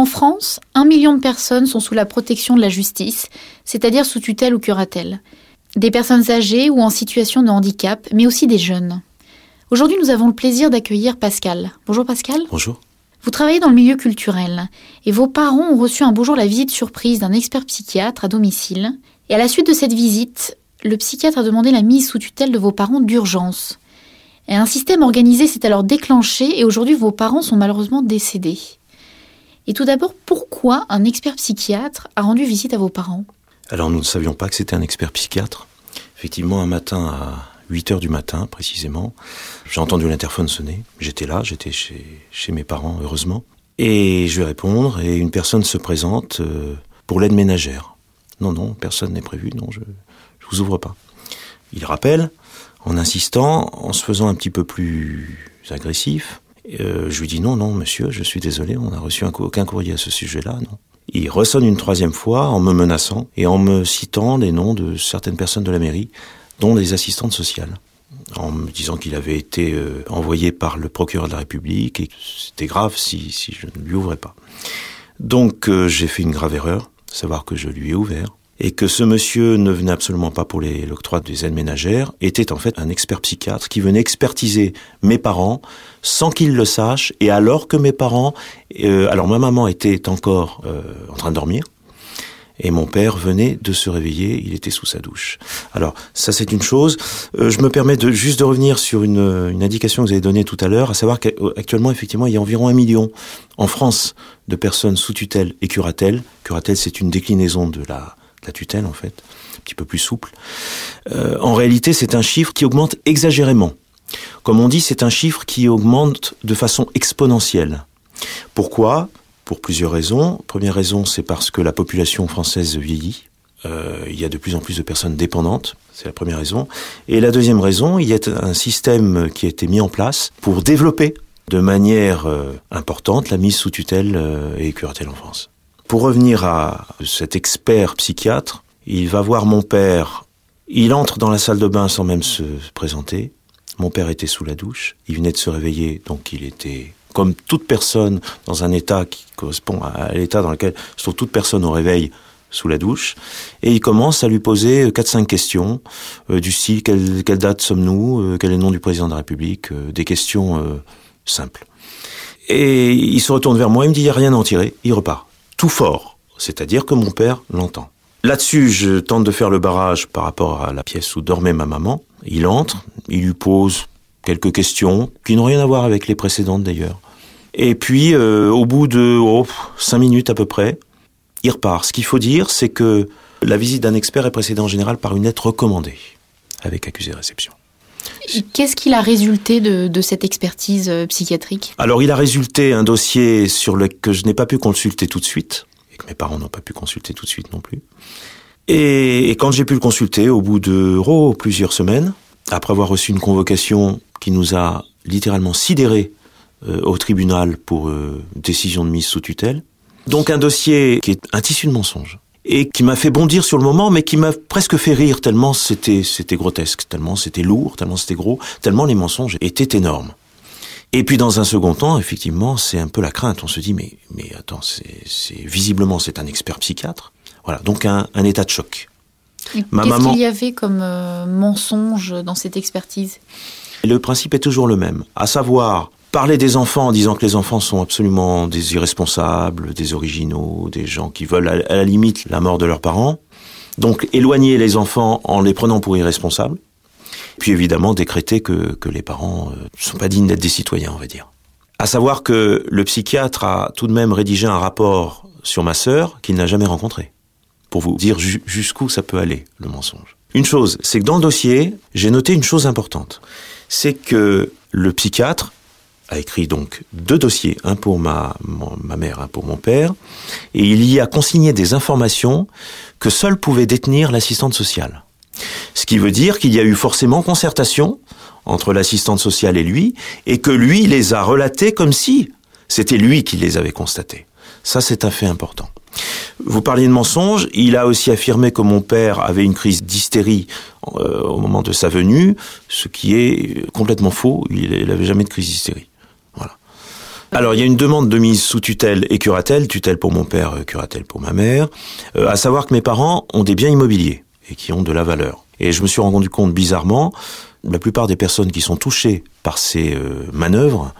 En France, un million de personnes sont sous la protection de la justice, c'est-à-dire sous tutelle ou curatelle. Des personnes âgées ou en situation de handicap, mais aussi des jeunes. Aujourd'hui, nous avons le plaisir d'accueillir Pascal. Bonjour Pascal. Bonjour. Vous travaillez dans le milieu culturel et vos parents ont reçu un beau jour la visite surprise d'un expert psychiatre à domicile. Et à la suite de cette visite, le psychiatre a demandé la mise sous tutelle de vos parents d'urgence. Et un système organisé s'est alors déclenché et aujourd'hui vos parents sont malheureusement décédés. Et tout d'abord, pourquoi un expert psychiatre a rendu visite à vos parents? Alors nous ne savions pas que c'était un expert psychiatre. Effectivement, un matin à 8 heures du matin précisément, j'ai entendu l'interphone sonner. J'étais là, j'étais chez, mes parents, heureusement. Et je vais répondre et une personne se présente euh, pour l'aide ménagère. Non, non, personne n'est prévu, non, je, je vous ouvre pas. Il rappelle, en insistant, en se faisant un petit peu plus agressif. Euh, je lui dis non, non, monsieur, je suis désolé, on n'a reçu aucun courrier à ce sujet-là, non. Il ressonne une troisième fois en me menaçant et en me citant les noms de certaines personnes de la mairie, dont les assistantes sociales, en me disant qu'il avait été euh, envoyé par le procureur de la République et que c'était grave si, si je ne lui ouvrais pas. Donc euh, j'ai fait une grave erreur, savoir que je lui ai ouvert et que ce monsieur ne venait absolument pas pour l'octroi des aides ménagères, était en fait un expert psychiatre qui venait expertiser mes parents sans qu'ils le sachent, et alors que mes parents, euh, alors ma maman était encore euh, en train de dormir, et mon père venait de se réveiller, il était sous sa douche. Alors ça c'est une chose. Euh, je me permets de juste de revenir sur une, une indication que vous avez donnée tout à l'heure, à savoir qu'actuellement effectivement il y a environ un million en France de personnes sous tutelle et curatelle. Curatelle c'est une déclinaison de la la tutelle en fait, un petit peu plus souple. Euh, en réalité, c'est un chiffre qui augmente exagérément. Comme on dit, c'est un chiffre qui augmente de façon exponentielle. Pourquoi? Pour plusieurs raisons. Première raison, c'est parce que la population française vieillit. Euh, il y a de plus en plus de personnes dépendantes, c'est la première raison. Et la deuxième raison, il y a un système qui a été mis en place pour développer de manière euh, importante la mise sous tutelle et curatelle en France. Pour revenir à cet expert psychiatre, il va voir mon père. Il entre dans la salle de bain sans même se présenter. Mon père était sous la douche. Il venait de se réveiller, donc il était comme toute personne dans un état qui correspond à l'état dans lequel se trouve toute personne au réveil sous la douche. Et il commence à lui poser 4-5 questions euh, du style quelle, quelle date sommes-nous, euh, quel est le nom du président de la République, euh, des questions euh, simples. Et il se retourne vers moi, il me dit il n'y a rien à en tirer, il repart tout fort, c'est-à-dire que mon père l'entend. Là-dessus, je tente de faire le barrage par rapport à la pièce où dormait ma maman. Il entre, il lui pose quelques questions qui n'ont rien à voir avec les précédentes d'ailleurs. Et puis, euh, au bout de oh, cinq minutes à peu près, il repart. Ce qu'il faut dire, c'est que la visite d'un expert est précédée en général par une lettre recommandée avec accusé réception. Qu'est-ce qu'il a résulté de, cette expertise euh, psychiatrique? Alors, il a résulté un dossier sur le que je n'ai pas pu consulter tout de suite, et que mes parents n'ont pas pu consulter tout de suite non plus. Et, et quand j'ai pu le consulter, au bout de oh, plusieurs semaines, après avoir reçu une convocation qui nous a littéralement sidérés euh, au tribunal pour euh, décision de mise sous tutelle, donc un dossier qui est un tissu de mensonges et qui m'a fait bondir sur le moment, mais qui m'a presque fait rire tellement c'était c'était grotesque, tellement c'était lourd, tellement c'était gros, tellement les mensonges étaient énormes. Et puis dans un second temps, effectivement, c'est un peu la crainte. On se dit mais mais attends, c'est visiblement c'est un expert psychiatre. Voilà, donc un, un état de choc. Qu'est-ce maman... qu'il y avait comme euh, mensonge dans cette expertise? Le principe est toujours le même, à savoir parler des enfants en disant que les enfants sont absolument des irresponsables, des originaux, des gens qui veulent à la limite la mort de leurs parents. Donc éloigner les enfants en les prenant pour irresponsables. Puis évidemment décréter que, que les parents ne euh, sont pas dignes d'être des citoyens, on va dire. À savoir que le psychiatre a tout de même rédigé un rapport sur ma sœur qu'il n'a jamais rencontré. Pour vous dire jusqu'où ça peut aller, le mensonge. Une chose, c'est que dans le dossier, j'ai noté une chose importante. C'est que le psychiatre a écrit donc deux dossiers, un pour ma, ma mère, un pour mon père, et il y a consigné des informations que seul pouvait détenir l'assistante sociale. Ce qui veut dire qu'il y a eu forcément concertation entre l'assistante sociale et lui, et que lui les a relatés comme si c'était lui qui les avait constatés. Ça, c'est un fait important. Vous parliez de mensonges. Il a aussi affirmé que mon père avait une crise d'hystérie euh, au moment de sa venue, ce qui est complètement faux. Il n'avait jamais de crise d'hystérie. Alors, il y a une demande de mise sous tutelle et curatelle, tutelle pour mon père, euh, curatelle pour ma mère, euh, à savoir que mes parents ont des biens immobiliers et qui ont de la valeur. Et je me suis rendu compte bizarrement, la plupart des personnes qui sont touchées par ces euh, manœuvres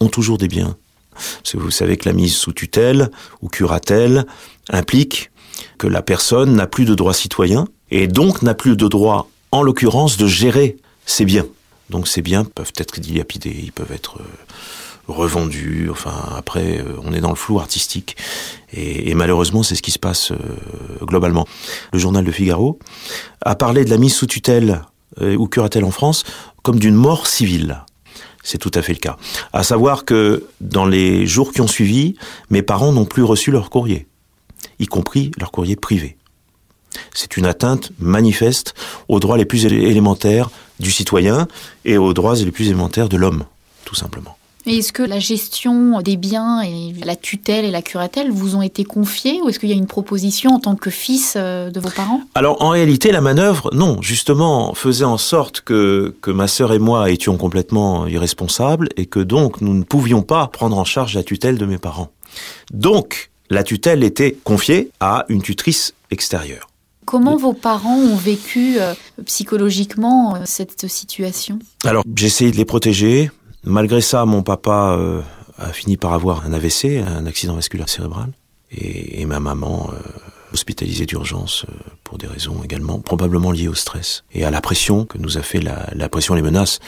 ont toujours des biens. Parce que vous savez que la mise sous tutelle ou curatelle implique que la personne n'a plus de droits citoyens et donc n'a plus de droit, en l'occurrence, de gérer ses biens. Donc ces biens peuvent être dilapidés, ils peuvent être euh, revendus. Enfin, après, euh, on est dans le flou artistique. Et, et malheureusement, c'est ce qui se passe euh, globalement. Le journal de Figaro a parlé de la mise sous tutelle euh, ou curatelle en France comme d'une mort civile. C'est tout à fait le cas. À savoir que dans les jours qui ont suivi, mes parents n'ont plus reçu leur courrier, y compris leur courrier privé. C'est une atteinte manifeste aux droits les plus élémentaires du citoyen et aux droits les plus élémentaires de l'homme, tout simplement. Et est-ce que la gestion des biens et la tutelle et la curatelle vous ont été confiées ou est-ce qu'il y a une proposition en tant que fils euh, de vos parents? Alors en réalité, la manœuvre, non, justement, faisait en sorte que, que ma sœur et moi étions complètement irresponsables et que donc nous ne pouvions pas prendre en charge la tutelle de mes parents. Donc, la tutelle était confiée à une tutrice extérieure. Comment vos parents ont vécu euh, psychologiquement euh, cette situation? Alors, j'ai essayé de les protéger. Malgré ça, mon papa euh, a fini par avoir un AVC, un accident vasculaire cérébral, et, et ma maman euh, hospitalisée d'urgence euh, pour des raisons également probablement liées au stress et à la pression que nous a fait la, la pression, les menaces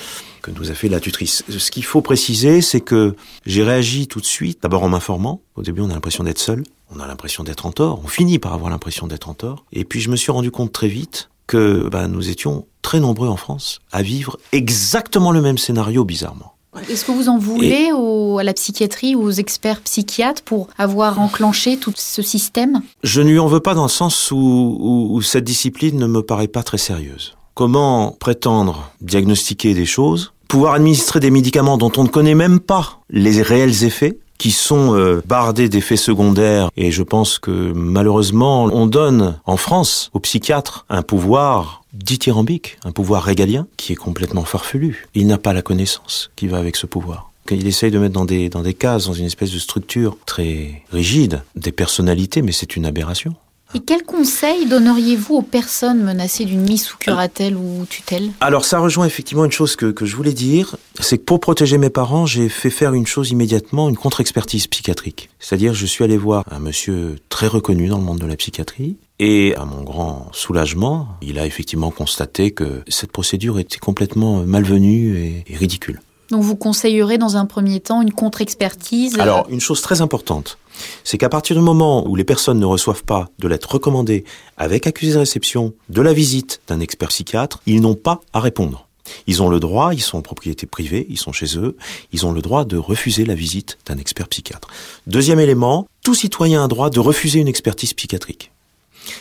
que nous a fait la tutrice. Ce qu'il faut préciser, c'est que j'ai réagi tout de suite, d'abord en m'informant. Au début, on a l'impression d'être seul, on a l'impression d'être en tort, on finit par avoir l'impression d'être en tort. Et puis je me suis rendu compte très vite que ben, nous étions très nombreux en France à vivre exactement le même scénario, bizarrement. Est-ce que vous en voulez au- à la psychiatrie ou aux experts psychiatres pour avoir enclenché tout ce système? Je ne lui en veux pas dans le sens où, où- où cette discipline ne me paraît pas très sérieuse. Comment prétendre diagnostiquer des choses, pouvoir administrer des médicaments dont on ne connaît même pas les réels effets, qui sont euh, bardés d'effets secondaires, et je pense que malheureusement on donne en France aux psychiatres un pouvoir dithyrambique, un pouvoir régalien, qui est complètement farfelu. Il n'a pas la connaissance qui va avec ce pouvoir. Il essaye de mettre dans des, dans des cases, dans une espèce de structure très rigide, des personnalités, mais c'est une aberration. Et quels conseils donneriez-vous aux personnes menacées d'une mise sous curatelle ou tutelle? Alors ça rejoint effectivement une chose que, que je voulais dire, c'est que pour protéger mes parents, j'ai fait faire une chose immédiatement, une contre-expertise psychiatrique. C'est-à-dire je suis allé voir un monsieur très reconnu dans le monde de la psychiatrie, et à mon grand soulagement, il a effectivement constaté que cette procédure était complètement malvenue et, et ridicule. Donc vous conseillerez dans un premier temps une contre-expertise? Alors, une chose très importante, c'est qu'à partir du moment où les personnes ne reçoivent pas de lettre recommandée avec accusé de réception de la visite d'un expert psychiatre, ils n'ont pas à répondre. Ils ont le droit, ils sont en propriété privée, ils sont chez eux, ils ont le droit de refuser la visite d'un expert psychiatre. Deuxième élément, tout citoyen a droit de refuser une expertise psychiatrique.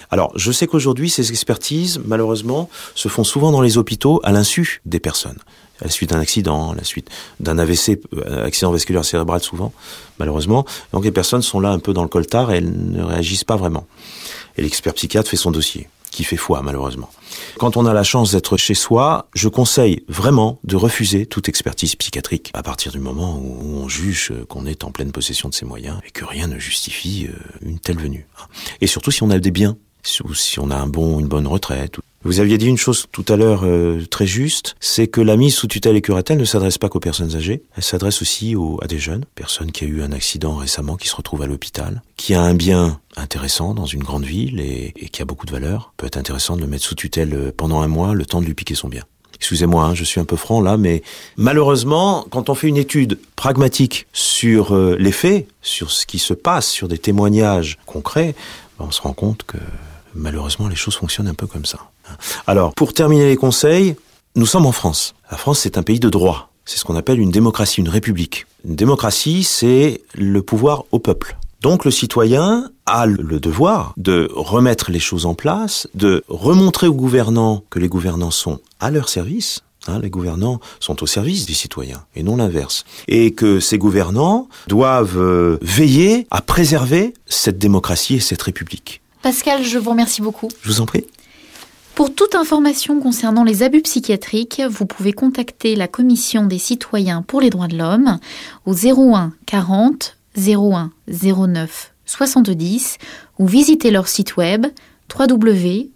Alors, je sais qu'aujourd'hui, ces expertises, malheureusement, se font souvent dans les hôpitaux à l'insu des personnes. À la suite d'un accident, à la suite d'un AVC, euh, accident vasculaire cérébral souvent, malheureusement. Donc les personnes sont là un peu dans le coltard et elles ne réagissent pas vraiment. Et l'expert psychiatre fait son dossier, qui fait foi, malheureusement. Quand on a la chance d'être chez soi, je conseille vraiment de refuser toute expertise psychiatrique à partir du moment où on juge qu'on est en pleine possession de ses moyens et que rien ne justifie euh, une telle venue. Et surtout si on a des biens, ou si on a une bonne retraite. Vous aviez dit une chose tout à l'heure euh, très juste, c'est que la mise sous tutelle et curatelle ne s'adresse pas qu'aux personnes âgées, elle s'adresse aussi aux, à des jeunes, personne qui a eu un accident récemment, qui se retrouve à l'hôpital, qui a un bien intéressant dans une grande ville et, et qui a beaucoup de valeur. peut être intéressant de le mettre sous tutelle euh, pendant un mois, le temps de lui piquer son bien. Excusez-moi, hein, je suis un peu franc là, mais malheureusement, quand on fait une étude pragmatique sur euh, les faits, sur ce qui se passe, sur des témoignages concrets, ben, on se rend compte que malheureusement les choses fonctionnent un peu comme ça. Alors, pour terminer les conseils, nous sommes en France. La France, c'est un pays de droit. C'est ce qu'on appelle une démocratie, une république. Une démocratie, c'est le pouvoir au peuple. Donc le citoyen a le devoir de remettre les choses en place, de remontrer aux gouvernants que les gouvernants sont à leur service. Hein, les gouvernants sont au service des citoyens et non l'inverse. Et que ces gouvernants doivent euh, veiller à préserver cette démocratie et cette république. Pascal, je vous remercie beaucoup. Je vous en prie. Pour toute information concernant les abus psychiatriques, vous pouvez contacter la Commission des citoyens pour les droits de l'homme au 01 40 01 09 70 ou visiter leur site web www.ccdh.fr.